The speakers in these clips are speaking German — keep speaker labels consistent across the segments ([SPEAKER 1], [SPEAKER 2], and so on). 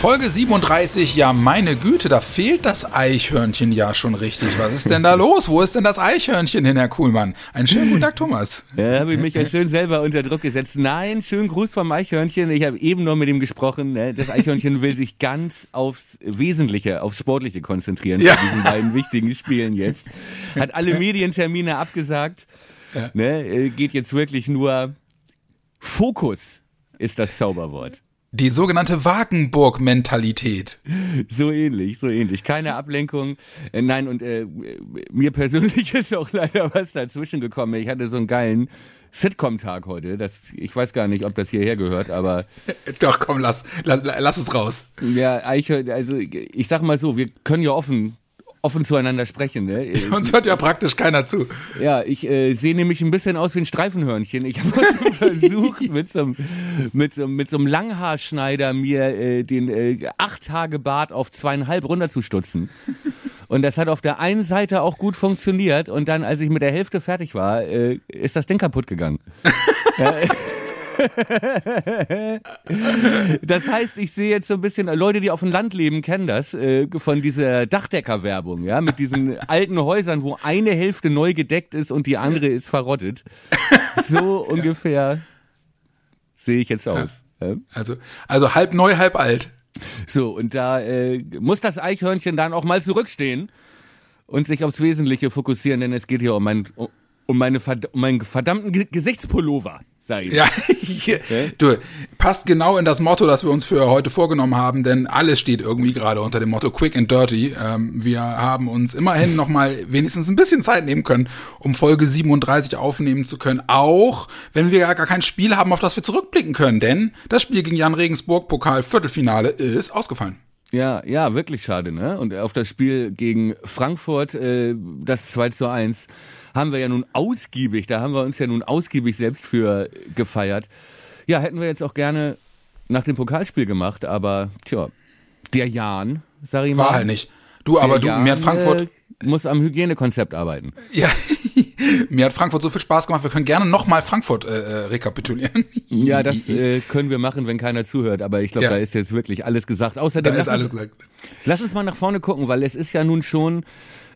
[SPEAKER 1] Folge 37, ja meine Güte, da fehlt das Eichhörnchen ja schon richtig. Was ist denn da los? Wo ist denn das Eichhörnchen hin, Herr Kuhlmann? Einen schönen guten Tag, Thomas.
[SPEAKER 2] Ja, habe ich mich ja schön selber unter Druck gesetzt. Nein, schönen Gruß vom Eichhörnchen. Ich habe eben noch mit ihm gesprochen. Ne? Das Eichhörnchen will sich ganz aufs Wesentliche, aufs Sportliche konzentrieren ja. bei diesen beiden wichtigen Spielen jetzt. Hat alle Medientermine abgesagt. Ja. Ne? Äh, geht jetzt wirklich nur Fokus ist das Zauberwort.
[SPEAKER 1] Die sogenannte Wagenburg-Mentalität.
[SPEAKER 2] So ähnlich, so ähnlich. Keine Ablenkung. Äh, nein, und äh, mir persönlich ist auch leider was dazwischen gekommen. Ich hatte so einen geilen Sitcom-Tag heute. Das, ich weiß gar nicht, ob das hierher gehört, aber.
[SPEAKER 1] Doch, komm, lass, lass, lass es raus.
[SPEAKER 2] Ja, also ich sag mal so, wir können ja offen offen zueinander sprechen. Ne?
[SPEAKER 1] Uns hört ja praktisch keiner zu.
[SPEAKER 2] Ja, ich äh, sehe nämlich ein bisschen aus wie ein Streifenhörnchen. Ich habe versucht, mit so, einem, mit, so, mit so einem Langhaarschneider mir äh, den äh, acht Tage Bart auf zweieinhalb runterzustutzen. Und das hat auf der einen Seite auch gut funktioniert. Und dann, als ich mit der Hälfte fertig war, äh, ist das Ding kaputt gegangen. ja, das heißt, ich sehe jetzt so ein bisschen, Leute, die auf dem Land leben, kennen das, äh, von dieser Dachdeckerwerbung, ja, mit diesen alten Häusern, wo eine Hälfte neu gedeckt ist und die andere ist verrottet. So ungefähr sehe ich jetzt aus.
[SPEAKER 1] Ja. Also, also halb neu, halb alt.
[SPEAKER 2] So, und da äh, muss das Eichhörnchen dann auch mal zurückstehen und sich aufs Wesentliche fokussieren, denn es geht hier um, mein, um, meine, um meinen verdammten Gesichtspullover
[SPEAKER 1] sag ich. Ja, okay? du, passt genau in das Motto, das wir uns für heute vorgenommen haben, denn alles steht irgendwie gerade unter dem Motto Quick and Dirty. Ähm, wir haben uns immerhin nochmal wenigstens ein bisschen Zeit nehmen können, um Folge 37 aufnehmen zu können, auch wenn wir ja gar kein Spiel haben, auf das wir zurückblicken können, denn das Spiel gegen Jan Regensburg Pokal Viertelfinale ist ausgefallen.
[SPEAKER 2] Ja, ja, wirklich schade, ne? Und auf das Spiel gegen Frankfurt, äh, das 2 zu 1, haben wir ja nun ausgiebig, da haben wir uns ja nun ausgiebig selbst für gefeiert. Ja, hätten wir jetzt auch gerne nach dem Pokalspiel gemacht, aber tja, der Jan, sag ich mal.
[SPEAKER 1] War halt nicht. Du, aber du, Jan, mir hat Frankfurt. Äh,
[SPEAKER 2] muss am Hygienekonzept arbeiten.
[SPEAKER 1] Ja, mir hat Frankfurt so viel Spaß gemacht. Wir können gerne nochmal Frankfurt äh, äh, rekapitulieren.
[SPEAKER 2] ja, das äh, können wir machen, wenn keiner zuhört. Aber ich glaube, ja. da ist jetzt wirklich alles gesagt. Außerdem
[SPEAKER 1] da ist alles uns, gesagt.
[SPEAKER 2] Lass uns mal nach vorne gucken, weil es ist ja nun schon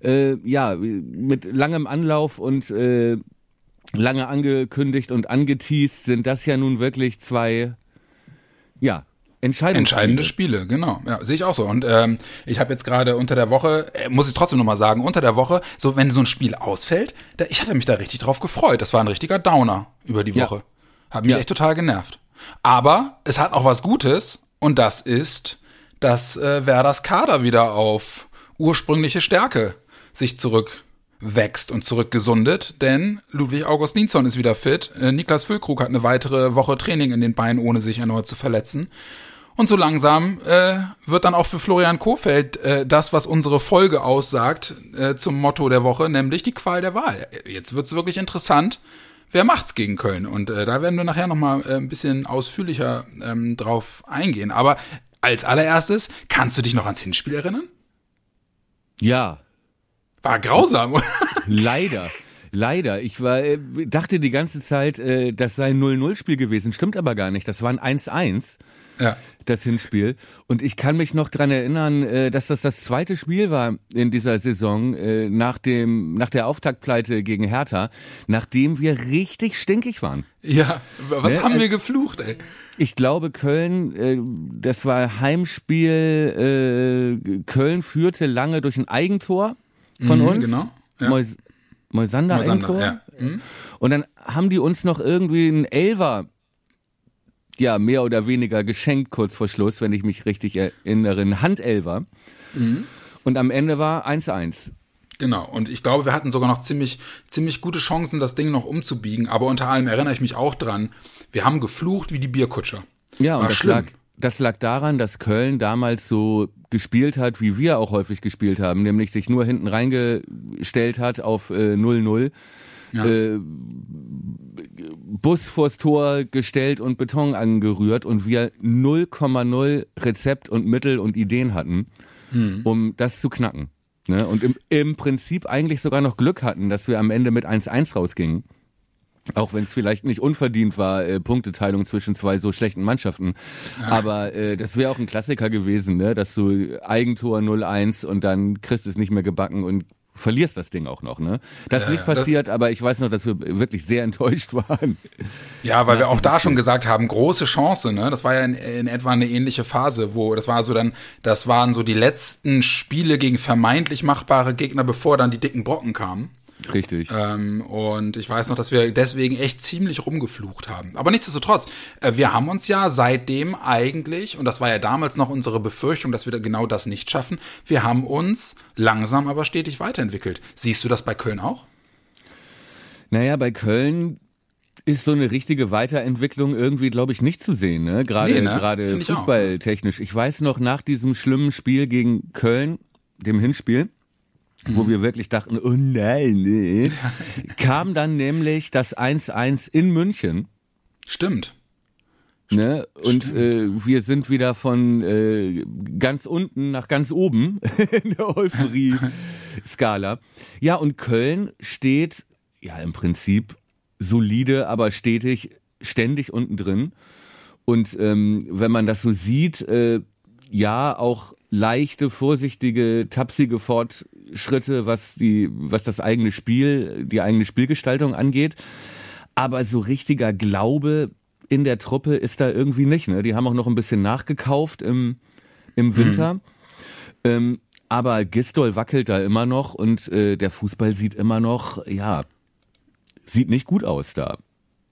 [SPEAKER 2] äh, ja mit langem Anlauf und äh, lange angekündigt und angeteased sind das ja nun wirklich zwei ja
[SPEAKER 1] Entscheidende Spiele, genau. Ja, sehe ich auch so. Und ähm, ich habe jetzt gerade unter der Woche, äh, muss ich trotzdem nochmal sagen, unter der Woche, so wenn so ein Spiel ausfällt, da, ich hatte mich da richtig drauf gefreut. Das war ein richtiger Downer über die Woche. Ja. Hat mich ja. echt total genervt. Aber es hat auch was Gutes und das ist, dass äh, Werders Kader wieder auf ursprüngliche Stärke sich zurück wächst und zurückgesundet, denn Ludwig August Nienson ist wieder fit. Äh, Niklas Füllkrug hat eine weitere Woche Training in den Beinen, ohne sich erneut zu verletzen. Und so langsam äh, wird dann auch für Florian Kofeld äh, das, was unsere Folge aussagt, äh, zum Motto der Woche, nämlich die Qual der Wahl. Jetzt wird's wirklich interessant. Wer macht's gegen Köln? Und äh, da werden wir nachher nochmal äh, ein bisschen ausführlicher ähm, drauf eingehen. Aber als allererstes, kannst du dich noch ans Hinspiel erinnern?
[SPEAKER 2] Ja.
[SPEAKER 1] War grausam, oder?
[SPEAKER 2] Leider. Leider. Ich war, äh, dachte die ganze Zeit, äh, das sei ein 0-0-Spiel gewesen. Stimmt aber gar nicht. Das war ein 1-1. Ja. Das Hinspiel. Und ich kann mich noch dran erinnern, äh, dass das das zweite Spiel war in dieser Saison nach dem, nach der Auftaktpleite gegen Hertha, nachdem wir richtig stinkig waren.
[SPEAKER 1] Ja, was ne? haben wir geflucht, ey?
[SPEAKER 2] Ich glaube, Köln, das war Heimspiel, Köln führte lange durch ein Eigentor von mhm, uns. Genau. Ja. Moisander, Moisander ja. Mhm. Und dann haben die uns noch irgendwie einen Elver ja, mehr oder weniger geschenkt kurz vor Schluss, wenn ich mich richtig erinnere, ein Handelver. Mhm. Und am Ende war 1-1.
[SPEAKER 1] Genau, und ich glaube, wir hatten sogar noch ziemlich, ziemlich gute Chancen, das Ding noch umzubiegen, aber unter allem erinnere ich mich auch dran, wir haben geflucht wie die Bierkutscher.
[SPEAKER 2] Ja, und das lag, das lag daran, dass Köln damals so gespielt hat, wie wir auch häufig gespielt haben, nämlich sich nur hinten reingestellt hat auf 0-0. Äh, ja. äh, Bus vors Tor gestellt und Beton angerührt und wir 0,0 Rezept und Mittel und Ideen hatten, hm. um das zu knacken. Ne? Und im, im Prinzip eigentlich sogar noch Glück hatten, dass wir am Ende mit 1-1 rausgingen. Auch wenn es vielleicht nicht unverdient war, äh, Punkteteilung zwischen zwei so schlechten Mannschaften. Aber äh, das wäre auch ein Klassiker gewesen, ne? dass du Eigentor 0-1 und dann kriegst es nicht mehr gebacken und verlierst das Ding auch noch, ne? Das ist nicht passiert, aber ich weiß noch, dass wir wirklich sehr enttäuscht waren.
[SPEAKER 1] Ja, weil wir auch da schon gesagt haben, große Chance, ne? Das war ja in, in, etwa eine ähnliche Phase, wo das war so dann, das waren so die letzten Spiele gegen vermeintlich machbare Gegner, bevor dann die dicken Brocken kamen.
[SPEAKER 2] Richtig.
[SPEAKER 1] Ähm, und ich weiß noch, dass wir deswegen echt ziemlich rumgeflucht haben. Aber nichtsdestotrotz, äh, wir haben uns ja seitdem eigentlich, und das war ja damals noch unsere Befürchtung, dass wir genau das nicht schaffen, wir haben uns langsam aber stetig weiterentwickelt. Siehst du das bei Köln auch?
[SPEAKER 2] Naja, bei Köln ist so eine richtige Weiterentwicklung irgendwie, glaube ich, nicht zu sehen, ne? Gerade, nee, ne? gerade fußballtechnisch. Ich weiß noch, nach diesem schlimmen Spiel gegen Köln, dem Hinspiel. Wo wir wirklich dachten, oh nein, nee, kam dann nämlich das 1-1 in München.
[SPEAKER 1] Stimmt.
[SPEAKER 2] Ne? Und äh, wir sind wieder von äh, ganz unten nach ganz oben in der Euphorie-Skala. Ja, und Köln steht ja im Prinzip solide, aber stetig, ständig unten drin. Und ähm, wenn man das so sieht, äh, ja, auch leichte, vorsichtige, tapsige Fortschritte, was die, was das eigene Spiel, die eigene Spielgestaltung angeht. Aber so richtiger Glaube in der Truppe ist da irgendwie nicht. Ne? Die haben auch noch ein bisschen nachgekauft im, im Winter. Mhm. Ähm, aber Gistol wackelt da immer noch und äh, der Fußball sieht immer noch, ja, sieht nicht gut aus da.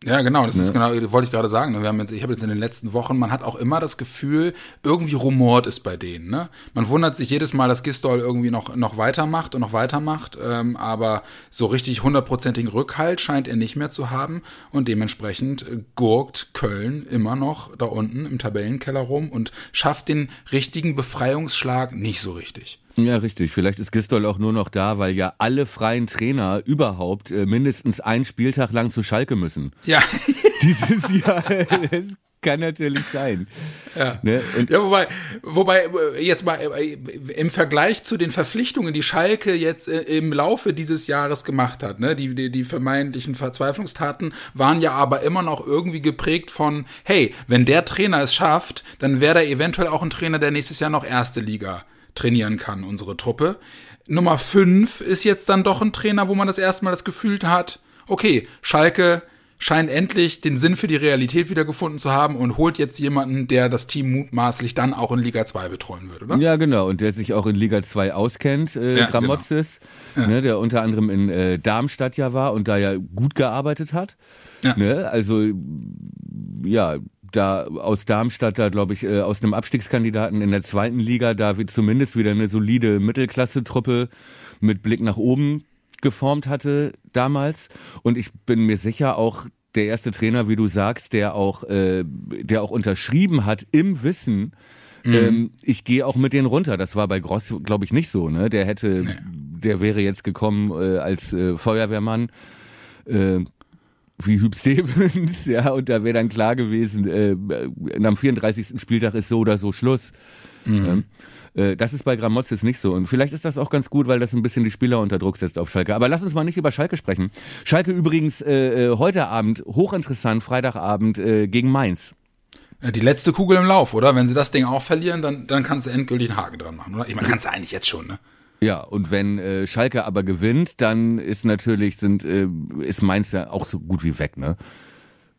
[SPEAKER 1] Ja, genau, das ne? ist genau, wollte ich gerade sagen. Wir haben jetzt, ich habe jetzt in den letzten Wochen, man hat auch immer das Gefühl, irgendwie rumort ist bei denen. Ne? Man wundert sich jedes Mal, dass Gistol irgendwie noch, noch weitermacht und noch weitermacht, ähm, aber so richtig hundertprozentigen Rückhalt scheint er nicht mehr zu haben und dementsprechend äh, gurkt Köln immer noch da unten im Tabellenkeller rum und schafft den richtigen Befreiungsschlag nicht so richtig.
[SPEAKER 2] Ja, richtig. Vielleicht ist Gistol auch nur noch da, weil ja alle freien Trainer überhaupt äh, mindestens einen Spieltag lang zu Schalke müssen.
[SPEAKER 1] Ja.
[SPEAKER 2] Dieses Jahr. Das kann natürlich sein.
[SPEAKER 1] Ja. Ne? Ja, wobei, wobei, äh, jetzt mal äh, im Vergleich zu den Verpflichtungen, die Schalke jetzt äh, im Laufe dieses Jahres gemacht hat, ne, die, die, die vermeintlichen Verzweiflungstaten waren ja aber immer noch irgendwie geprägt von, hey, wenn der Trainer es schafft, dann wäre da eventuell auch ein Trainer, der nächstes Jahr noch erste Liga trainieren kann, unsere Truppe. Nummer 5 ist jetzt dann doch ein Trainer, wo man das erste Mal das Gefühl hat, okay, Schalke scheint endlich den Sinn für die Realität wiedergefunden zu haben und holt jetzt jemanden, der das Team mutmaßlich dann auch in Liga 2 betreuen wird, oder?
[SPEAKER 2] Ja, genau, und der sich auch in Liga 2 auskennt, äh, ja, Gramotzes, genau. ja. ne, der unter anderem in äh, Darmstadt ja war und da ja gut gearbeitet hat. Ja. Ne, also ja, da aus Darmstadt, da glaube ich, äh, aus einem Abstiegskandidaten in der zweiten Liga, da wird zumindest wieder eine solide Mittelklasse-Truppe mit Blick nach oben geformt hatte damals. Und ich bin mir sicher auch der erste Trainer, wie du sagst, der auch, äh, der auch unterschrieben hat im Wissen, mhm. ähm, ich gehe auch mit denen runter. Das war bei Gross, glaube ich, nicht so. Ne? Der hätte, nee. der wäre jetzt gekommen äh, als äh, Feuerwehrmann. Äh, wie Hüb Stevens, ja, und da wäre dann klar gewesen, äh, am 34. Spieltag ist so oder so Schluss. Mhm. Äh, das ist bei Gramozis nicht so. Und vielleicht ist das auch ganz gut, weil das ein bisschen die Spieler unter Druck setzt auf Schalke. Aber lass uns mal nicht über Schalke sprechen. Schalke übrigens äh, äh heute Abend, hochinteressant, Freitagabend äh, gegen Mainz.
[SPEAKER 1] Die letzte Kugel im Lauf, oder? Wenn sie das Ding auch verlieren, dann, dann kannst du endgültig einen Haken dran machen, oder? Ich meine, kannst du eigentlich jetzt schon, ne?
[SPEAKER 2] Ja, und wenn äh, Schalke aber gewinnt, dann ist natürlich sind äh, ist Mainz ja auch so gut wie weg, ne?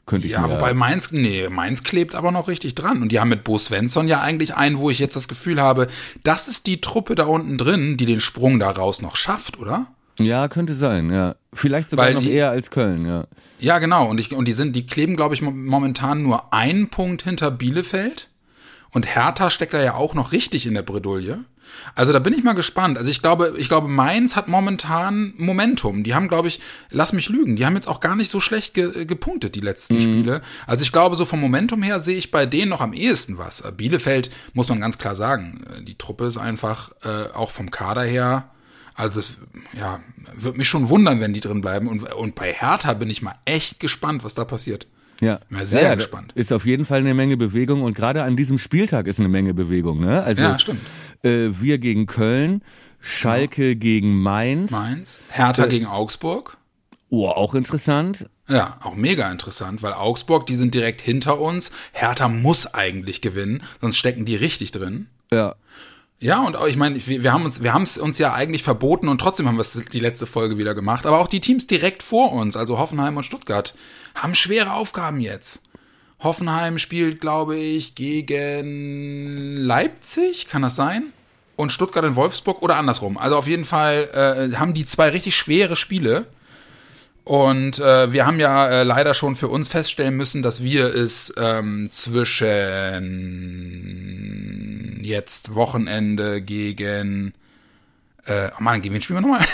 [SPEAKER 1] Könnte ich ja, wobei Mainz, nee, Mainz klebt aber noch richtig dran. Und die haben mit Bo Svensson ja eigentlich einen, wo ich jetzt das Gefühl habe, das ist die Truppe da unten drin, die den Sprung da raus noch schafft, oder?
[SPEAKER 2] Ja, könnte sein, ja. Vielleicht sogar Weil noch die, eher als Köln, ja.
[SPEAKER 1] Ja, genau. Und, ich, und die sind, die kleben, glaube ich, momentan nur einen Punkt hinter Bielefeld. Und Hertha steckt da ja auch noch richtig in der Bredouille. Also da bin ich mal gespannt. Also ich glaube, ich glaube, Mainz hat momentan Momentum. Die haben, glaube ich, lass mich lügen, die haben jetzt auch gar nicht so schlecht ge gepunktet, die letzten mhm. Spiele. Also ich glaube, so vom Momentum her sehe ich bei denen noch am ehesten was. Äh, Bielefeld, muss man ganz klar sagen, äh, die Truppe ist einfach äh, auch vom Kader her Also es, ja, wird mich schon wundern, wenn die drin bleiben. Und, und bei Hertha bin ich mal echt gespannt, was da passiert.
[SPEAKER 2] Ja.
[SPEAKER 1] Bin sehr ja, gespannt.
[SPEAKER 2] Ist auf jeden Fall eine Menge Bewegung und gerade an diesem Spieltag ist eine Menge Bewegung. Ne? Also
[SPEAKER 1] ja, stimmt.
[SPEAKER 2] Äh, wir gegen Köln, Schalke ja. gegen Mainz.
[SPEAKER 1] Mainz. Hertha äh, gegen Augsburg.
[SPEAKER 2] Oh, auch interessant.
[SPEAKER 1] Ja, auch mega interessant, weil Augsburg, die sind direkt hinter uns. Hertha muss eigentlich gewinnen, sonst stecken die richtig drin.
[SPEAKER 2] Ja.
[SPEAKER 1] Ja, und auch, ich meine, wir, wir haben uns, wir haben es uns ja eigentlich verboten und trotzdem haben wir es die letzte Folge wieder gemacht. Aber auch die Teams direkt vor uns, also Hoffenheim und Stuttgart, haben schwere Aufgaben jetzt. Hoffenheim spielt, glaube ich, gegen Leipzig, kann das sein? Und Stuttgart in Wolfsburg oder andersrum. Also auf jeden Fall äh, haben die zwei richtig schwere Spiele. Und äh, wir haben ja äh, leider schon für uns feststellen müssen, dass wir es ähm, zwischen jetzt Wochenende gegen äh, oh Mann, gegen wen spielen wir nochmal?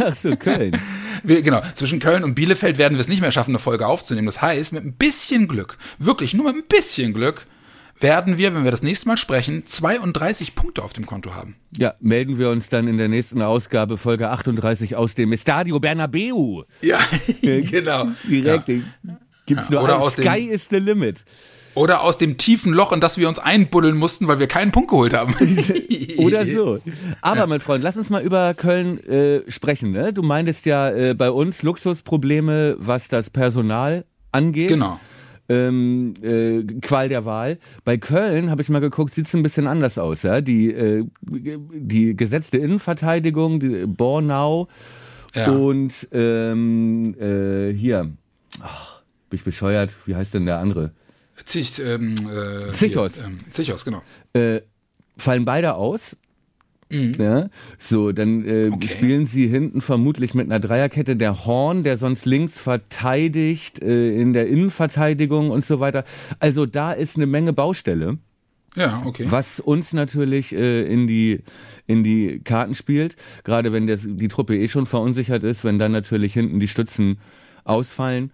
[SPEAKER 2] Ach so, Köln.
[SPEAKER 1] Wir, genau, zwischen Köln und Bielefeld werden wir es nicht mehr schaffen, eine Folge aufzunehmen. Das heißt, mit ein bisschen Glück, wirklich nur mit ein bisschen Glück, werden wir, wenn wir das nächste Mal sprechen, 32 Punkte auf dem Konto haben.
[SPEAKER 2] Ja, melden wir uns dann in der nächsten Ausgabe, Folge 38 aus dem Estadio Bernabeu.
[SPEAKER 1] Ja, genau.
[SPEAKER 2] Direkt. Ja. Gibt's ja, nur oder aus Sky dem, is the limit.
[SPEAKER 1] Oder aus dem tiefen Loch, in das wir uns einbuddeln mussten, weil wir keinen Punkt geholt haben.
[SPEAKER 2] oder so. Aber, ja. mein Freund, lass uns mal über Köln äh, sprechen. Ne? Du meintest ja äh, bei uns Luxusprobleme, was das Personal angeht.
[SPEAKER 1] Genau
[SPEAKER 2] ähm, äh, Qual der Wahl. Bei Köln habe ich mal geguckt, sieht es ein bisschen anders aus. Ja? Die, äh, die gesetzte Innenverteidigung, die Bornau ja. und ähm, äh, hier, ach, bin ich bescheuert, wie heißt denn der andere?
[SPEAKER 1] Zich, ähm,
[SPEAKER 2] äh, Zichos.
[SPEAKER 1] ähm, Zichos, genau.
[SPEAKER 2] Äh, fallen beide aus. Mhm. Ja, so, dann äh, okay. spielen sie hinten vermutlich mit einer Dreierkette. Der Horn, der sonst links verteidigt, äh, in der Innenverteidigung und so weiter. Also da ist eine Menge Baustelle.
[SPEAKER 1] Ja, okay.
[SPEAKER 2] Was uns natürlich äh, in die in die Karten spielt, gerade wenn der, die Truppe eh schon verunsichert ist, wenn dann natürlich hinten die Stützen ausfallen.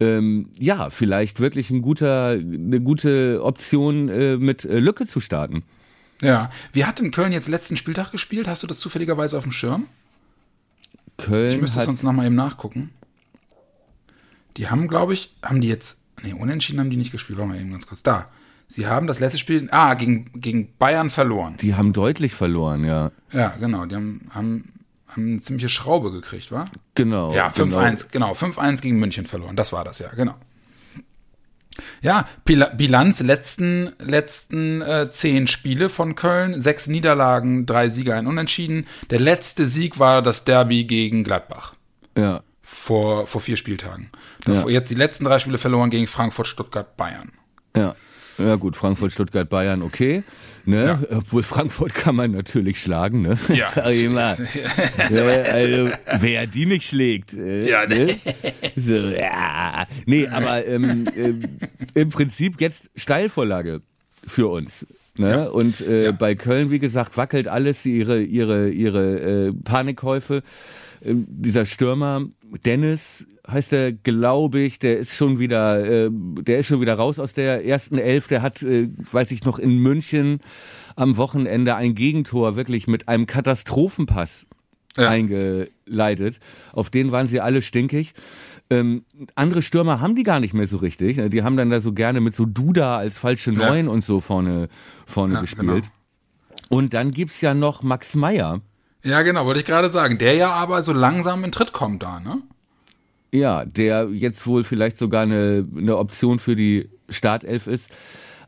[SPEAKER 2] Ähm, ja, vielleicht wirklich ein guter, eine gute Option äh, mit äh, Lücke zu starten.
[SPEAKER 1] Ja. Wie hat denn Köln jetzt letzten Spieltag gespielt? Hast du das zufälligerweise auf dem Schirm?
[SPEAKER 2] Köln.
[SPEAKER 1] Ich müsste es sonst nochmal eben nachgucken. Die haben, glaube ich, haben die jetzt. Nee, unentschieden haben die nicht gespielt. Warte mal eben ganz kurz. Da. Sie haben das letzte Spiel, ah, gegen, gegen Bayern verloren.
[SPEAKER 2] Die haben deutlich verloren, ja.
[SPEAKER 1] Ja, genau. Die haben, haben, haben eine ziemliche Schraube gekriegt, wa?
[SPEAKER 2] Genau.
[SPEAKER 1] Ja, 5-1, genau. 5-1 genau, gegen München verloren. Das war das, ja, genau. Ja, Bilanz letzten letzten äh, zehn Spiele von Köln, sechs Niederlagen, drei Sieger, ein Unentschieden. Der letzte Sieg war das Derby gegen Gladbach.
[SPEAKER 2] Ja.
[SPEAKER 1] Vor vor vier Spieltagen. Ja. Jetzt die letzten drei Spiele verloren gegen Frankfurt, Stuttgart, Bayern.
[SPEAKER 2] Ja. Ja gut, Frankfurt, Stuttgart, Bayern, okay. Ne? Ja. Obwohl Frankfurt kann man natürlich schlagen, ne?
[SPEAKER 1] Ja.
[SPEAKER 2] Sag ich mal. äh, also, wer die nicht schlägt. Äh, ja, ne? So, ja. Nee, aber ähm, äh, im Prinzip jetzt Steilvorlage für uns. Ne? Ja. Und äh, ja. bei Köln, wie gesagt, wackelt alles ihre, ihre, ihre äh, Panikkäufe. Äh, dieser Stürmer, Dennis, heißt er, glaube ich, der ist schon wieder, äh, der ist schon wieder raus aus der ersten Elf. Der hat, äh, weiß ich noch, in München am Wochenende ein Gegentor wirklich mit einem Katastrophenpass ja. eingeleitet. Auf den waren sie alle stinkig. Ähm, andere Stürmer haben die gar nicht mehr so richtig. Die haben dann da so gerne mit so Duda als falsche Neun ja. und so vorne, vorne ja, gespielt. Genau. Und dann gibt's ja noch Max Meyer.
[SPEAKER 1] Ja, genau, wollte ich gerade sagen. Der ja aber so langsam in Tritt kommt da, ne?
[SPEAKER 2] Ja, der jetzt wohl vielleicht sogar eine, eine Option für die Startelf ist.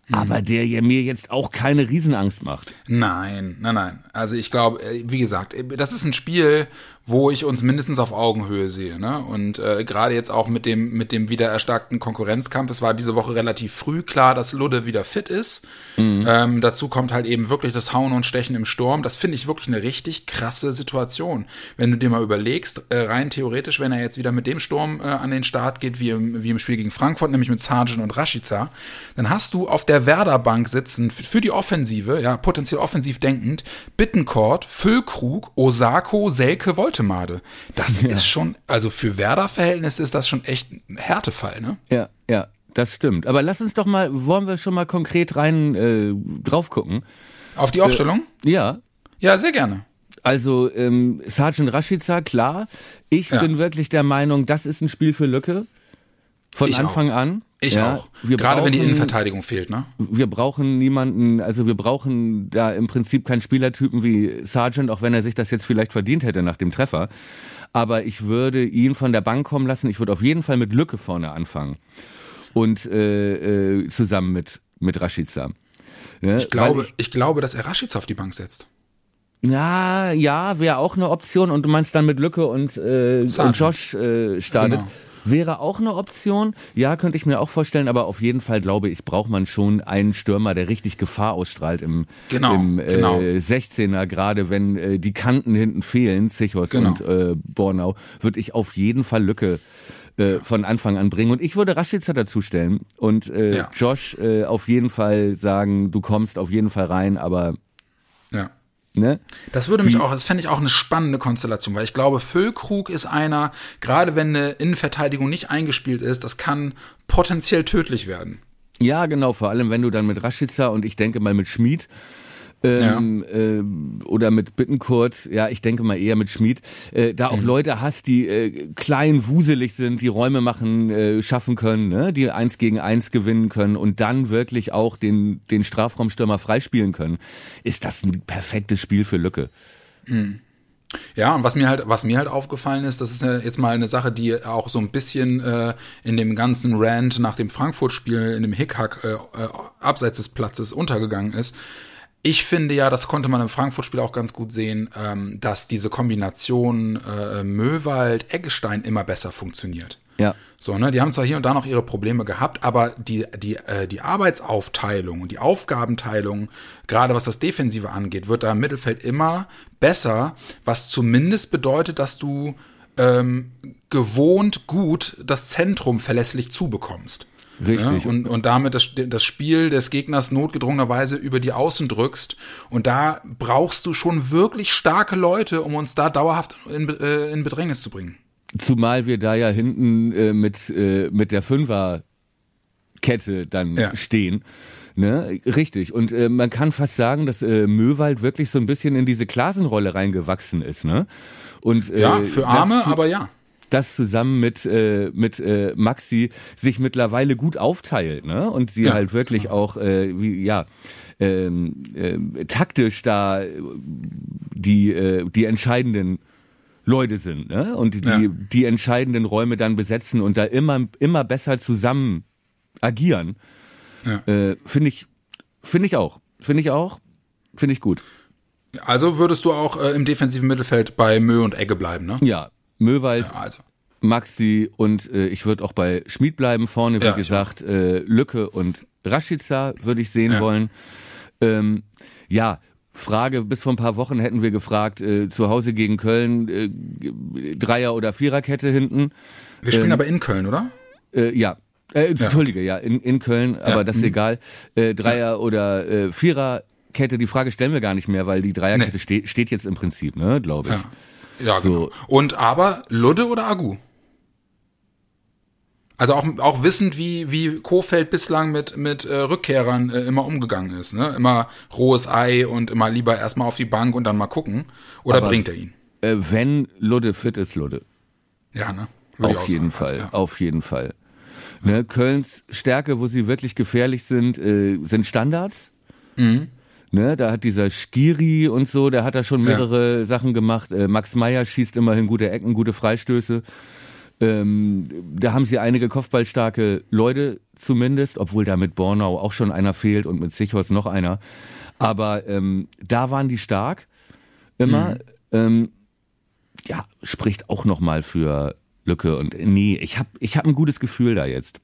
[SPEAKER 2] Mhm. Aber der ja mir jetzt auch keine Riesenangst macht.
[SPEAKER 1] Nein, nein, nein. Also ich glaube, äh, wie gesagt, äh, das ist ein Spiel, wo ich uns mindestens auf Augenhöhe sehe. Ne? Und äh, gerade jetzt auch mit dem, mit dem wieder erstarkten Konkurrenzkampf, es war diese Woche relativ früh klar, dass Ludde wieder fit ist. Mhm. Ähm, dazu kommt halt eben wirklich das Hauen und Stechen im Sturm. Das finde ich wirklich eine richtig krasse Situation. Wenn du dir mal überlegst, äh, rein theoretisch, wenn er jetzt wieder mit dem Sturm äh, an den Start geht, wie im, wie im Spiel gegen Frankfurt, nämlich mit Sargent und Rashica, dann hast du auf der Werder-Bank sitzen für die Offensive, ja, potenziell offensiv denkend, Bittencourt, Füllkrug, Osako, Selke, Made. Das ja. ist schon, also für Werder-Verhältnisse ist das schon echt ein Härtefall, ne?
[SPEAKER 2] Ja, ja, das stimmt. Aber lass uns doch mal, wollen wir schon mal konkret rein äh, drauf gucken?
[SPEAKER 1] Auf die Aufstellung?
[SPEAKER 2] Äh, ja.
[SPEAKER 1] Ja, sehr gerne.
[SPEAKER 2] Also ähm, Sergeant Rashica, klar. Ich ja. bin wirklich der Meinung, das ist ein Spiel für Lücke. Von ich Anfang
[SPEAKER 1] auch.
[SPEAKER 2] an.
[SPEAKER 1] Ich ja, auch. Wir Gerade brauchen, wenn die Innenverteidigung fehlt, ne?
[SPEAKER 2] Wir brauchen niemanden, also wir brauchen da im Prinzip keinen Spielertypen wie Sargent, auch wenn er sich das jetzt vielleicht verdient hätte nach dem Treffer. Aber ich würde ihn von der Bank kommen lassen. Ich würde auf jeden Fall mit Lücke vorne anfangen. Und äh, äh, zusammen mit, mit Rashica.
[SPEAKER 1] Ja, ich, glaube, ich, ich glaube, dass er Rashica auf die Bank setzt.
[SPEAKER 2] Ja, ja, wäre auch eine Option und du meinst dann mit Lücke und, äh, und Josh äh, startet. Genau. Wäre auch eine Option. Ja, könnte ich mir auch vorstellen, aber auf jeden Fall glaube ich, braucht man schon einen Stürmer, der richtig Gefahr ausstrahlt im, genau, im äh, genau. 16er, gerade wenn äh, die Kanten hinten fehlen, Zichos genau. und äh, Bornau, würde ich auf jeden Fall Lücke äh, von Anfang an bringen. Und ich würde Raschitzer dazustellen und äh, ja. Josh äh, auf jeden Fall sagen, du kommst auf jeden Fall rein, aber
[SPEAKER 1] ja. Ne? Das würde mich auch, das fände ich auch eine spannende Konstellation, weil ich glaube, Füllkrug ist einer, gerade wenn eine Innenverteidigung nicht eingespielt ist, das kann potenziell tödlich werden.
[SPEAKER 2] Ja, genau, vor allem wenn du dann mit Raschitzer und ich denke mal mit Schmid ähm, ja. äh, oder mit Bittenkurt, ja, ich denke mal eher mit Schmid, äh, da auch mhm. Leute hast, die äh, klein, wuselig sind, die Räume machen, äh, schaffen können, ne? die eins gegen eins gewinnen können und dann wirklich auch den, den Strafraumstürmer freispielen können, ist das ein perfektes Spiel für Lücke.
[SPEAKER 1] Mhm. Ja, und was mir halt, was mir halt aufgefallen ist, das ist ja jetzt mal eine Sache, die auch so ein bisschen äh, in dem ganzen Rant nach dem Frankfurt-Spiel, in dem Hickhack äh, äh, abseits des Platzes untergegangen ist. Ich finde ja, das konnte man im Frankfurt-Spiel auch ganz gut sehen, ähm, dass diese Kombination äh, Möwald-Eggestein immer besser funktioniert.
[SPEAKER 2] Ja.
[SPEAKER 1] So, ne, die haben zwar hier und da noch ihre Probleme gehabt, aber die, die, äh, die Arbeitsaufteilung und die Aufgabenteilung, gerade was das Defensive angeht, wird da im Mittelfeld immer besser, was zumindest bedeutet, dass du ähm, gewohnt gut das Zentrum verlässlich zubekommst.
[SPEAKER 2] Richtig.
[SPEAKER 1] Ja, und, und damit das, das Spiel des Gegners notgedrungenerweise über die Außen drückst. Und da brauchst du schon wirklich starke Leute, um uns da dauerhaft in, äh, in Bedrängnis zu bringen.
[SPEAKER 2] Zumal wir da ja hinten äh, mit, äh, mit der Fünferkette dann ja. stehen. Ne? Richtig. Und äh, man kann fast sagen, dass äh, Möwald wirklich so ein bisschen in diese Klasenrolle reingewachsen ist. Ne? Und,
[SPEAKER 1] äh, ja, für Arme, aber ja
[SPEAKER 2] das zusammen mit äh, mit äh, Maxi sich mittlerweile gut aufteilt, ne? Und sie ja, halt wirklich klar. auch äh, wie ja ähm, äh, taktisch da die äh, die entscheidenden Leute sind, ne? Und die ja. die entscheidenden Räume dann besetzen und da immer immer besser zusammen agieren. Ja. Äh, finde ich finde ich auch, finde ich auch, finde ich gut.
[SPEAKER 1] Also würdest du auch äh, im defensiven Mittelfeld bei Mö und Egge bleiben, ne?
[SPEAKER 2] Ja, Möwald, ja, also. Maxi und äh, ich würde auch bei Schmid bleiben vorne, wie ja, gesagt, äh, Lücke und Rashica würde ich sehen ja. wollen. Ähm, ja, Frage, bis vor ein paar Wochen hätten wir gefragt, äh, zu Hause gegen Köln, äh, Dreier- oder Viererkette hinten.
[SPEAKER 1] Wir spielen ähm, aber in Köln, oder?
[SPEAKER 2] Äh, ja. Äh, Entschuldige, ja, in, in Köln, aber das ist mhm. egal. Äh, Dreier- oder äh, Viererkette, die Frage stellen wir gar nicht mehr, weil die Dreierkette nee. steht, steht jetzt im Prinzip, ne, glaube ich.
[SPEAKER 1] Ja. So. genau. Und aber Ludde oder Agu? Also auch, auch wissend, wie, wie Kofeld bislang mit, mit äh, Rückkehrern äh, immer umgegangen ist. Ne? Immer rohes Ei und immer lieber erstmal auf die Bank und dann mal gucken. Oder Aber, bringt er ihn?
[SPEAKER 2] Äh, wenn Ludde fit ist, Ludde.
[SPEAKER 1] Ja, ne?
[SPEAKER 2] Würde auf jeden Fall, also, ja. auf jeden Fall. Ne, Kölns Stärke, wo sie wirklich gefährlich sind, äh, sind Standards. Mhm. Ne, da hat dieser Skiri und so, der hat da schon mehrere ja. Sachen gemacht. Äh, Max Meyer schießt immerhin gute Ecken, gute Freistöße. Ähm, da haben sie einige kopfballstarke Leute zumindest, obwohl da mit Bornau auch schon einer fehlt und mit Sichos noch einer. Aber ähm, da waren die stark immer. Mhm. Ähm, ja, spricht auch nochmal für Lücke. Und nee, ich habe ich hab ein gutes Gefühl da jetzt.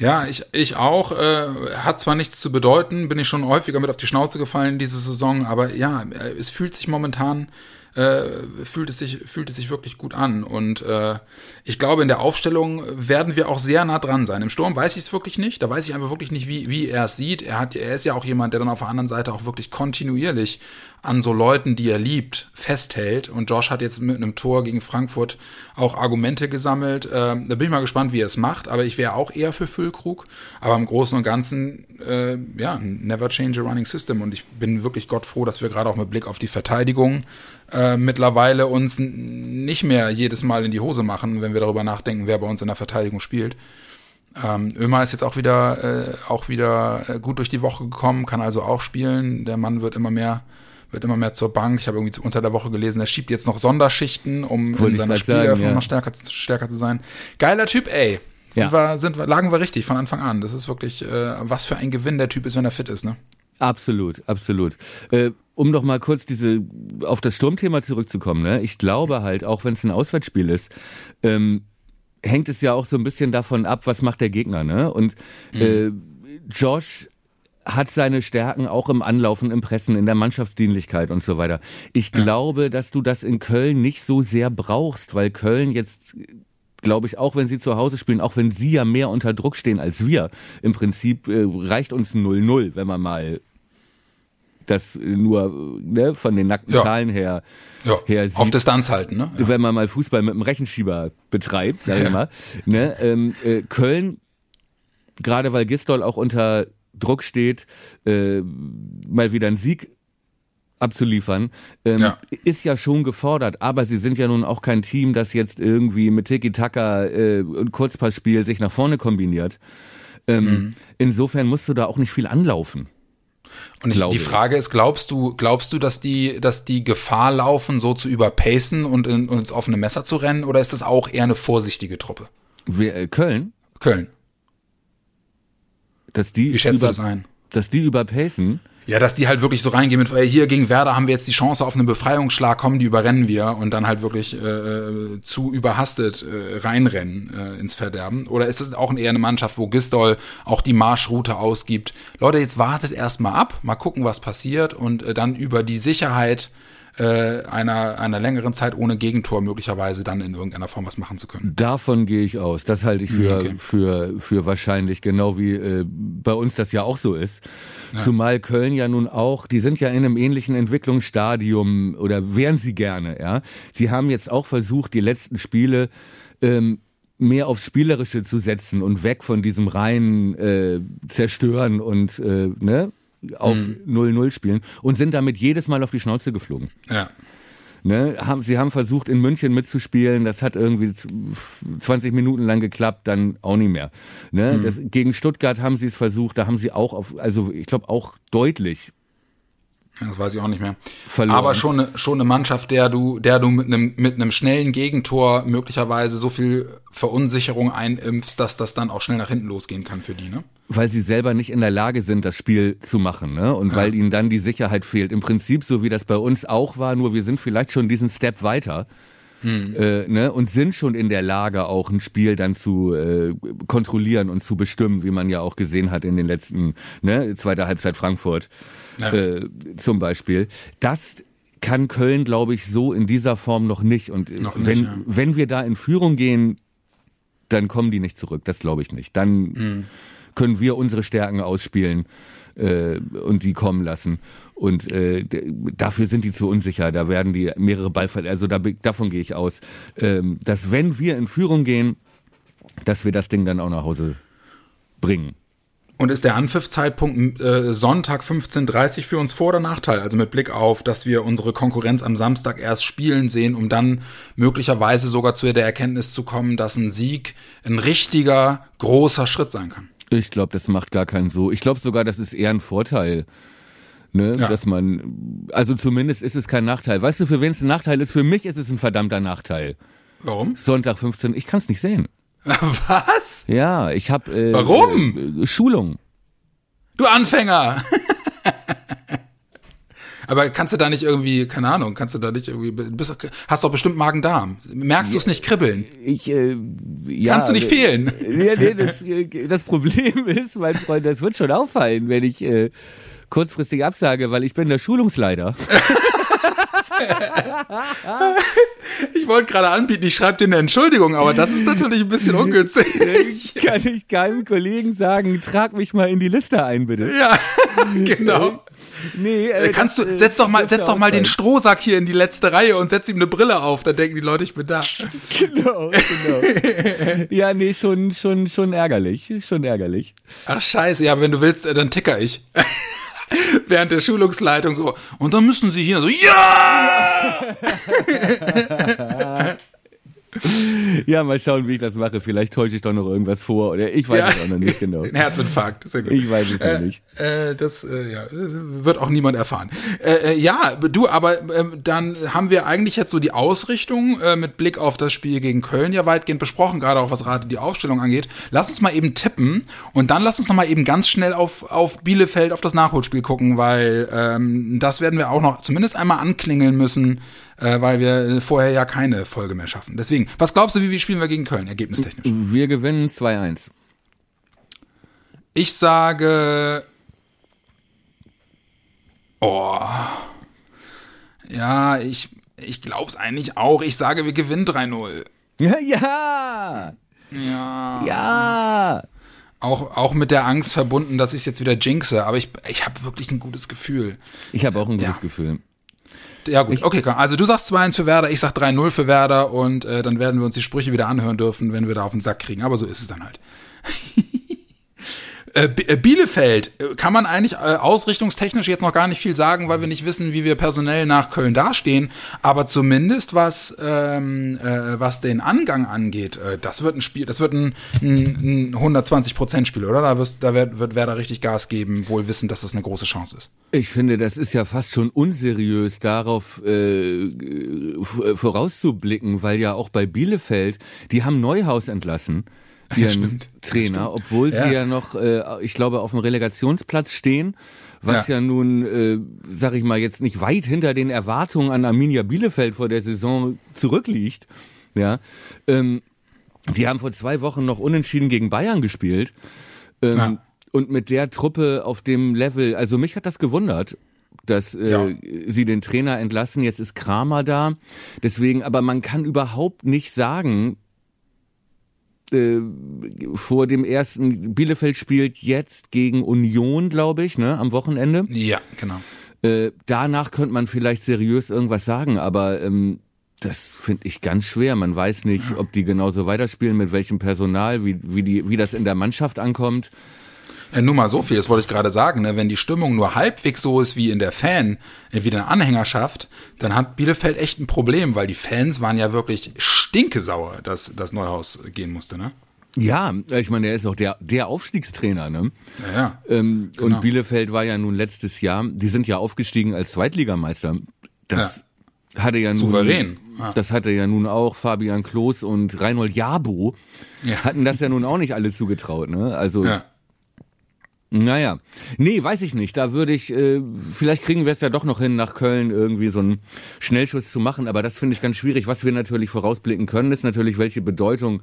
[SPEAKER 1] Ja, ich, ich auch. Äh, hat zwar nichts zu bedeuten, bin ich schon häufiger mit auf die Schnauze gefallen diese Saison, aber ja, es fühlt sich momentan äh, fühlt es sich fühlt es sich wirklich gut an und äh, ich glaube in der Aufstellung werden wir auch sehr nah dran sein. Im Sturm weiß ich es wirklich nicht, da weiß ich einfach wirklich nicht, wie wie er es sieht. Er hat er ist ja auch jemand, der dann auf der anderen Seite auch wirklich kontinuierlich an so Leuten, die er liebt, festhält und Josh hat jetzt mit einem Tor gegen Frankfurt auch Argumente gesammelt. Äh, da bin ich mal gespannt, wie er es macht, aber ich wäre auch eher für Füllkrug, aber im Großen und Ganzen äh, ja, never change a running system und ich bin wirklich Gott froh, dass wir gerade auch mit Blick auf die Verteidigung äh, mittlerweile uns nicht mehr jedes Mal in die Hose machen, wenn wir darüber nachdenken, wer bei uns in der Verteidigung spielt. Ähm, Ömer ist jetzt auch wieder, äh, auch wieder äh, gut durch die Woche gekommen, kann also auch spielen. Der Mann wird immer mehr, wird immer mehr zur Bank. Ich habe irgendwie unter der Woche gelesen, er schiebt jetzt noch Sonderschichten, um Wollte in seiner Spieleröffnung ja. noch stärker, stärker zu sein. Geiler Typ, ey. Sind ja. wir, sind lagen wir richtig von Anfang an. Das ist wirklich, äh, was für ein Gewinn der Typ ist, wenn er fit ist, ne?
[SPEAKER 2] Absolut, absolut. Äh, um noch mal kurz diese auf das Sturmthema zurückzukommen, ne? Ich glaube halt, auch wenn es ein Auswärtsspiel ist, ähm, hängt es ja auch so ein bisschen davon ab, was macht der Gegner, ne? Und äh, Josh hat seine Stärken auch im Anlaufen, im Pressen, in der Mannschaftsdienlichkeit und so weiter. Ich glaube, dass du das in Köln nicht so sehr brauchst, weil Köln jetzt glaube ich, auch wenn sie zu Hause spielen, auch wenn sie ja mehr unter Druck stehen als wir, im Prinzip äh, reicht uns 0-0, wenn man mal das nur ne, von den nackten ja. Zahlen her,
[SPEAKER 1] ja. her sieht. Auf Distanz halten, ne?
[SPEAKER 2] Ja. Wenn man mal Fußball mit einem Rechenschieber betreibt, sagen wir mal. Ne, ähm, äh, Köln, gerade weil Gistol auch unter Druck steht, äh, mal wieder einen Sieg abzuliefern, ähm, ja. ist ja schon gefordert. Aber sie sind ja nun auch kein Team, das jetzt irgendwie mit Tiki-Taka äh, und Kurzpassspiel sich nach vorne kombiniert. Ähm, mhm. Insofern musst du da auch nicht viel anlaufen.
[SPEAKER 1] Und ich, die Frage ist, glaubst du, glaubst du, dass die, dass die Gefahr laufen, so zu überpacen und, in, und ins offene Messer zu rennen, oder ist das auch eher eine vorsichtige Truppe?
[SPEAKER 2] Wir, äh, Köln?
[SPEAKER 1] Köln.
[SPEAKER 2] Dass die
[SPEAKER 1] Wie schätzt über, du das ein?
[SPEAKER 2] Dass die überpacen?
[SPEAKER 1] Ja, dass die halt wirklich so reingehen mit, hier gegen Werder haben wir jetzt die Chance auf einen Befreiungsschlag, kommen, die überrennen wir und dann halt wirklich äh, zu überhastet äh, reinrennen äh, ins Verderben. Oder ist es auch eher eine Mannschaft, wo Gistol auch die Marschroute ausgibt? Leute, jetzt wartet erst mal ab, mal gucken, was passiert und äh, dann über die Sicherheit äh, einer, einer längeren Zeit ohne Gegentor möglicherweise dann in irgendeiner Form was machen zu können.
[SPEAKER 2] Davon gehe ich aus. Das halte ich für, okay. für, für wahrscheinlich, genau wie äh, bei uns das ja auch so ist. Ja. Zumal Köln ja nun auch, die sind ja in einem ähnlichen Entwicklungsstadium oder wären sie gerne, ja. Sie haben jetzt auch versucht, die letzten Spiele ähm, mehr aufs Spielerische zu setzen und weg von diesem reinen äh, Zerstören und äh, ne, auf 0-0 mhm. spielen und sind damit jedes Mal auf die Schnauze geflogen.
[SPEAKER 1] Ja.
[SPEAKER 2] Ne, haben, sie haben versucht, in München mitzuspielen, das hat irgendwie 20 Minuten lang geklappt, dann auch nicht mehr. Ne, mhm. das, gegen Stuttgart haben sie es versucht, da haben sie auch auf, also ich glaube auch deutlich
[SPEAKER 1] das weiß ich auch nicht mehr. Verloren. Aber schon eine, schon eine Mannschaft, der du, der du mit einem, mit einem schnellen Gegentor möglicherweise so viel Verunsicherung einimpfst, dass das dann auch schnell nach hinten losgehen kann für die, ne?
[SPEAKER 2] Weil sie selber nicht in der Lage sind, das Spiel zu machen, ne? Und ja. weil ihnen dann die Sicherheit fehlt. Im Prinzip so wie das bei uns auch war, nur wir sind vielleicht schon diesen Step weiter. Hm. Äh, ne, und sind schon in der Lage, auch ein Spiel dann zu äh, kontrollieren und zu bestimmen, wie man ja auch gesehen hat in den letzten, ne, zweiter Halbzeit Frankfurt ja. äh, zum Beispiel. Das kann Köln, glaube ich, so in dieser Form noch nicht. Und noch nicht, wenn, ja. wenn wir da in Führung gehen, dann kommen die nicht zurück. Das glaube ich nicht. Dann mhm. können wir unsere Stärken ausspielen äh, und die kommen lassen. Und äh, dafür sind die zu unsicher. Da werden die mehrere Ballfälle. Also da, davon gehe ich aus, ähm, dass wenn wir in Führung gehen, dass wir das Ding dann auch nach Hause bringen.
[SPEAKER 1] Und ist der Anpfiffzeitpunkt äh, Sonntag 15.30 für uns Vor- oder Nachteil? Also mit Blick auf, dass wir unsere Konkurrenz am Samstag erst spielen sehen, um dann möglicherweise sogar zu der Erkenntnis zu kommen, dass ein Sieg ein richtiger, großer Schritt sein kann.
[SPEAKER 2] Ich glaube, das macht gar keinen so. Ich glaube sogar, das ist eher ein Vorteil. Ne, ja. dass man, also zumindest ist es kein Nachteil. Weißt du, für wen es ein Nachteil ist? Für mich ist es ein verdammter Nachteil.
[SPEAKER 1] Warum?
[SPEAKER 2] Sonntag 15, ich kann es nicht sehen.
[SPEAKER 1] Was?
[SPEAKER 2] Ja, ich habe. Äh,
[SPEAKER 1] Warum?
[SPEAKER 2] Äh, Schulung.
[SPEAKER 1] Du Anfänger. Aber kannst du da nicht irgendwie, keine Ahnung, kannst du da nicht irgendwie, bist, hast doch bestimmt Magen-Darm. Merkst du es nicht kribbeln?
[SPEAKER 2] Ich, äh, ja.
[SPEAKER 1] Kannst du nicht fehlen?
[SPEAKER 2] Ja, nee, das, äh, das Problem ist, mein Freund, das wird schon auffallen, wenn ich äh, kurzfristig absage, weil ich bin der Schulungsleiter.
[SPEAKER 1] ich wollte gerade anbieten, ich schreibe dir eine Entschuldigung, aber das ist natürlich ein bisschen ungünstig.
[SPEAKER 2] Kann ich keinem Kollegen sagen, trag mich mal in die Liste ein, bitte.
[SPEAKER 1] Ja, genau. Nee, äh, Kannst das, du, setz doch mal, setz doch mal den Strohsack hier in die letzte Reihe und setz ihm eine Brille auf, dann denken die Leute, ich bin da. Genau,
[SPEAKER 2] genau. ja, nee, schon, schon, schon ärgerlich, schon ärgerlich.
[SPEAKER 1] Ach scheiße, ja, wenn du willst, äh, dann ticker ich. Während der Schulungsleitung so, und dann müssen sie hier so, ja!
[SPEAKER 2] ja, mal schauen, wie ich das mache. Vielleicht täusche ich doch noch irgendwas vor oder ich weiß ja. es auch noch nicht genau.
[SPEAKER 1] Ein Herzinfarkt, sehr gut.
[SPEAKER 2] Ich weiß es
[SPEAKER 1] äh,
[SPEAKER 2] noch nicht.
[SPEAKER 1] Äh, das äh, ja, wird auch niemand erfahren. Äh, äh, ja, du, aber ähm, dann haben wir eigentlich jetzt so die Ausrichtung äh, mit Blick auf das Spiel gegen Köln ja weitgehend besprochen, gerade auch was gerade die Aufstellung angeht. Lass uns mal eben tippen und dann lass uns noch mal eben ganz schnell auf, auf Bielefeld, auf das Nachholspiel gucken, weil ähm, das werden wir auch noch zumindest einmal anklingeln müssen äh, weil wir vorher ja keine Folge mehr schaffen. Deswegen, was glaubst du, wie, wie spielen wir gegen Köln, ergebnistechnisch?
[SPEAKER 2] Wir gewinnen 2-1.
[SPEAKER 1] Ich sage. Oh. Ja, ich, ich glaube es eigentlich auch. Ich sage, wir gewinnen 3-0.
[SPEAKER 2] Ja, ja.
[SPEAKER 1] Ja.
[SPEAKER 2] Ja.
[SPEAKER 1] Auch, auch mit der Angst verbunden, dass ich es jetzt wieder jinxe, aber ich, ich habe wirklich ein gutes Gefühl.
[SPEAKER 2] Ich habe auch ein gutes ja. Gefühl.
[SPEAKER 1] Ja gut, okay, also du sagst 2-1 für Werder, ich sag 3-0 für Werder und äh, dann werden wir uns die Sprüche wieder anhören dürfen, wenn wir da auf den Sack kriegen. Aber so ist es dann halt. Äh, äh, Bielefeld äh, kann man eigentlich ausrichtungstechnisch jetzt noch gar nicht viel sagen, weil wir nicht wissen, wie wir personell nach Köln dastehen. Aber zumindest was ähm, äh, was den Angang angeht, äh, das wird ein Spiel, das wird ein, ein, ein 120 Prozent Spiel, oder? Da, wirst, da wird, wird Werder richtig Gas geben, wohl wissen, dass das eine große Chance ist.
[SPEAKER 2] Ich finde, das ist ja fast schon unseriös, darauf äh, vorauszublicken, weil ja auch bei Bielefeld, die haben Neuhaus entlassen ihren ja, Trainer, obwohl ja. sie ja noch, äh, ich glaube, auf dem Relegationsplatz stehen, was ja, ja nun, äh, sag ich mal, jetzt nicht weit hinter den Erwartungen an Arminia Bielefeld vor der Saison zurückliegt. Ja, ähm, die haben vor zwei Wochen noch unentschieden gegen Bayern gespielt. Ähm, ja. Und mit der Truppe auf dem Level, also mich hat das gewundert dass äh, ja. sie den Trainer entlassen. Jetzt ist Kramer da. Deswegen, aber man kann überhaupt nicht sagen, äh, vor dem ersten Bielefeld spielt jetzt gegen Union, glaube ich, ne, am Wochenende.
[SPEAKER 1] Ja, genau.
[SPEAKER 2] Äh, danach könnte man vielleicht seriös irgendwas sagen, aber ähm, das finde ich ganz schwer. Man weiß nicht, ob die genauso weiterspielen, mit welchem Personal, wie, wie, die, wie das in der Mannschaft ankommt.
[SPEAKER 1] Ja, nur mal so viel, das wollte ich gerade sagen. Ne? Wenn die Stimmung nur halbwegs so ist wie in der Fan, äh, wie in der Anhängerschaft, dann hat Bielefeld echt ein Problem, weil die Fans waren ja wirklich stinkesauer, dass das Neuhaus gehen musste, ne?
[SPEAKER 2] Ja, ich meine, er ist auch der, der Aufstiegstrainer, ne?
[SPEAKER 1] Ja, ja.
[SPEAKER 2] Ähm, genau. Und Bielefeld war ja nun letztes Jahr, die sind ja aufgestiegen als Zweitligameister. Das ja. hatte ja nun.
[SPEAKER 1] Souverän.
[SPEAKER 2] Ja. Das hatte ja nun auch Fabian Klos und Reinhold Jabo. Ja. Hatten das ja nun auch nicht alle zugetraut, ne? Also. Ja. Naja, nee, weiß ich nicht. Da würde ich, äh, vielleicht kriegen wir es ja doch noch hin, nach Köln irgendwie so einen Schnellschuss zu machen. Aber das finde ich ganz schwierig. Was wir natürlich vorausblicken können, ist natürlich, welche Bedeutung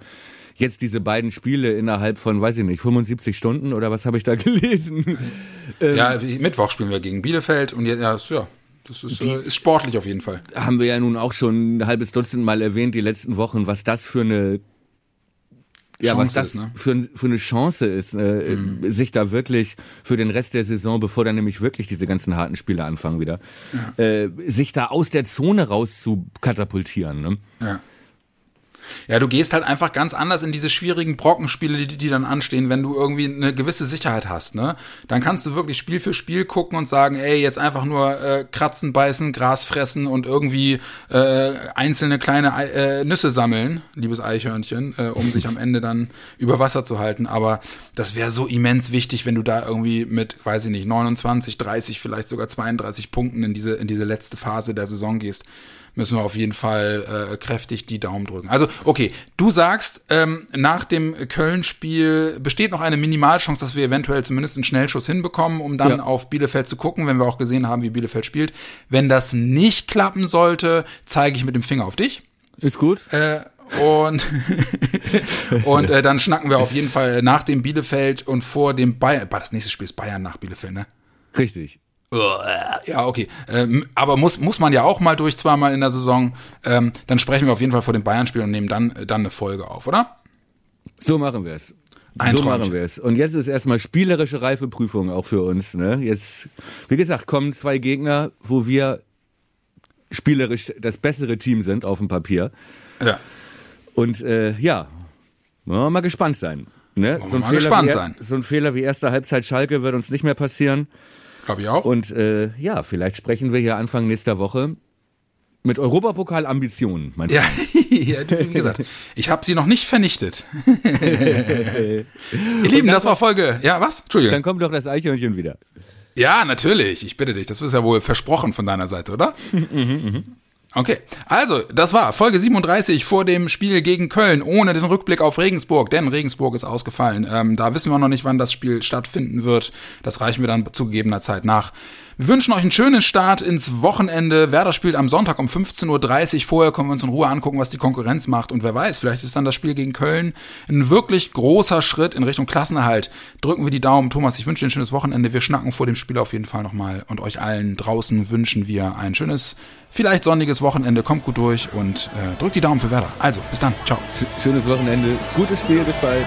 [SPEAKER 2] jetzt diese beiden Spiele innerhalb von, weiß ich nicht, 75 Stunden oder was habe ich da gelesen?
[SPEAKER 1] ja, ähm, Mittwoch spielen wir gegen Bielefeld und jetzt, ja, ja das ist, die, äh, ist sportlich auf jeden Fall.
[SPEAKER 2] Haben wir ja nun auch schon ein halbes Dutzend Mal erwähnt, die letzten Wochen, was das für eine ja, Chance was das ist, ne? für, für eine Chance ist, äh, mhm. sich da wirklich für den Rest der Saison, bevor dann nämlich wirklich diese ganzen harten Spiele anfangen wieder, ja. äh, sich da aus der Zone raus zu katapultieren. Ne?
[SPEAKER 1] Ja. Ja, du gehst halt einfach ganz anders in diese schwierigen Brockenspiele, die, die dann anstehen, wenn du irgendwie eine gewisse Sicherheit hast, ne? Dann kannst du wirklich Spiel für Spiel gucken und sagen, ey, jetzt einfach nur äh, kratzen, beißen, Gras fressen und irgendwie äh, einzelne kleine äh, Nüsse sammeln, liebes Eichhörnchen, äh, um sich am Ende dann über Wasser zu halten. Aber das wäre so immens wichtig, wenn du da irgendwie mit, weiß ich nicht, 29, 30, vielleicht sogar 32 Punkten in diese, in diese letzte Phase der Saison gehst müssen wir auf jeden Fall äh, kräftig die Daumen drücken. Also, okay, du sagst, ähm, nach dem Köln-Spiel besteht noch eine Minimalchance, dass wir eventuell zumindest einen Schnellschuss hinbekommen, um dann ja. auf Bielefeld zu gucken, wenn wir auch gesehen haben, wie Bielefeld spielt. Wenn das nicht klappen sollte, zeige ich mit dem Finger auf dich.
[SPEAKER 2] Ist gut.
[SPEAKER 1] Äh, und und äh, dann schnacken wir auf jeden Fall nach dem Bielefeld und vor dem Bayern. Das nächste Spiel ist Bayern nach Bielefeld, ne?
[SPEAKER 2] Richtig.
[SPEAKER 1] Ja, okay. Ähm, aber muss, muss man ja auch mal durch zweimal in der Saison. Ähm, dann sprechen wir auf jeden Fall vor dem Bayern-Spiel und nehmen dann, dann eine Folge auf, oder?
[SPEAKER 2] So machen wir es. so machen wir es. Und jetzt ist erstmal spielerische Reifeprüfung auch für uns. Ne? Jetzt, wie gesagt, kommen zwei Gegner, wo wir spielerisch das bessere Team sind auf dem Papier.
[SPEAKER 1] Ja.
[SPEAKER 2] Und äh, ja, wollen wir mal gespannt sein. Ne?
[SPEAKER 1] So ein, mal gespannt sein.
[SPEAKER 2] so ein Fehler wie erste Halbzeit Schalke wird uns nicht mehr passieren.
[SPEAKER 1] Glaube ich auch.
[SPEAKER 2] Und äh, ja, vielleicht sprechen wir hier Anfang nächster Woche mit Europapokal-Ambitionen,
[SPEAKER 1] mein ja, ja, wie gesagt, ich habe sie noch nicht vernichtet. Ihr Lieben, das war Folge. Ja, was?
[SPEAKER 2] Entschuldigung. Dann kommt doch das Eichhörnchen wieder.
[SPEAKER 1] Ja, natürlich. Ich bitte dich. Das ist ja wohl versprochen von deiner Seite, oder? mhm, mhm. Okay, also das war Folge 37 vor dem Spiel gegen Köln ohne den Rückblick auf Regensburg, denn Regensburg ist ausgefallen. Ähm, da wissen wir noch nicht, wann das Spiel stattfinden wird. Das reichen wir dann zu gegebener Zeit nach. Wir wünschen euch einen schönen Start ins Wochenende. Werder spielt am Sonntag um 15.30 Uhr. Vorher können wir uns in Ruhe angucken, was die Konkurrenz macht. Und wer weiß, vielleicht ist dann das Spiel gegen Köln ein wirklich großer Schritt in Richtung Klassenerhalt. Drücken wir die Daumen. Thomas, ich wünsche dir ein schönes Wochenende. Wir schnacken vor dem Spiel auf jeden Fall nochmal. Und euch allen draußen wünschen wir ein schönes, vielleicht sonniges Wochenende. Kommt gut durch und äh, drückt die Daumen für Werder. Also, bis dann. Ciao.
[SPEAKER 2] Schönes Wochenende. Gutes Spiel. Bis bald.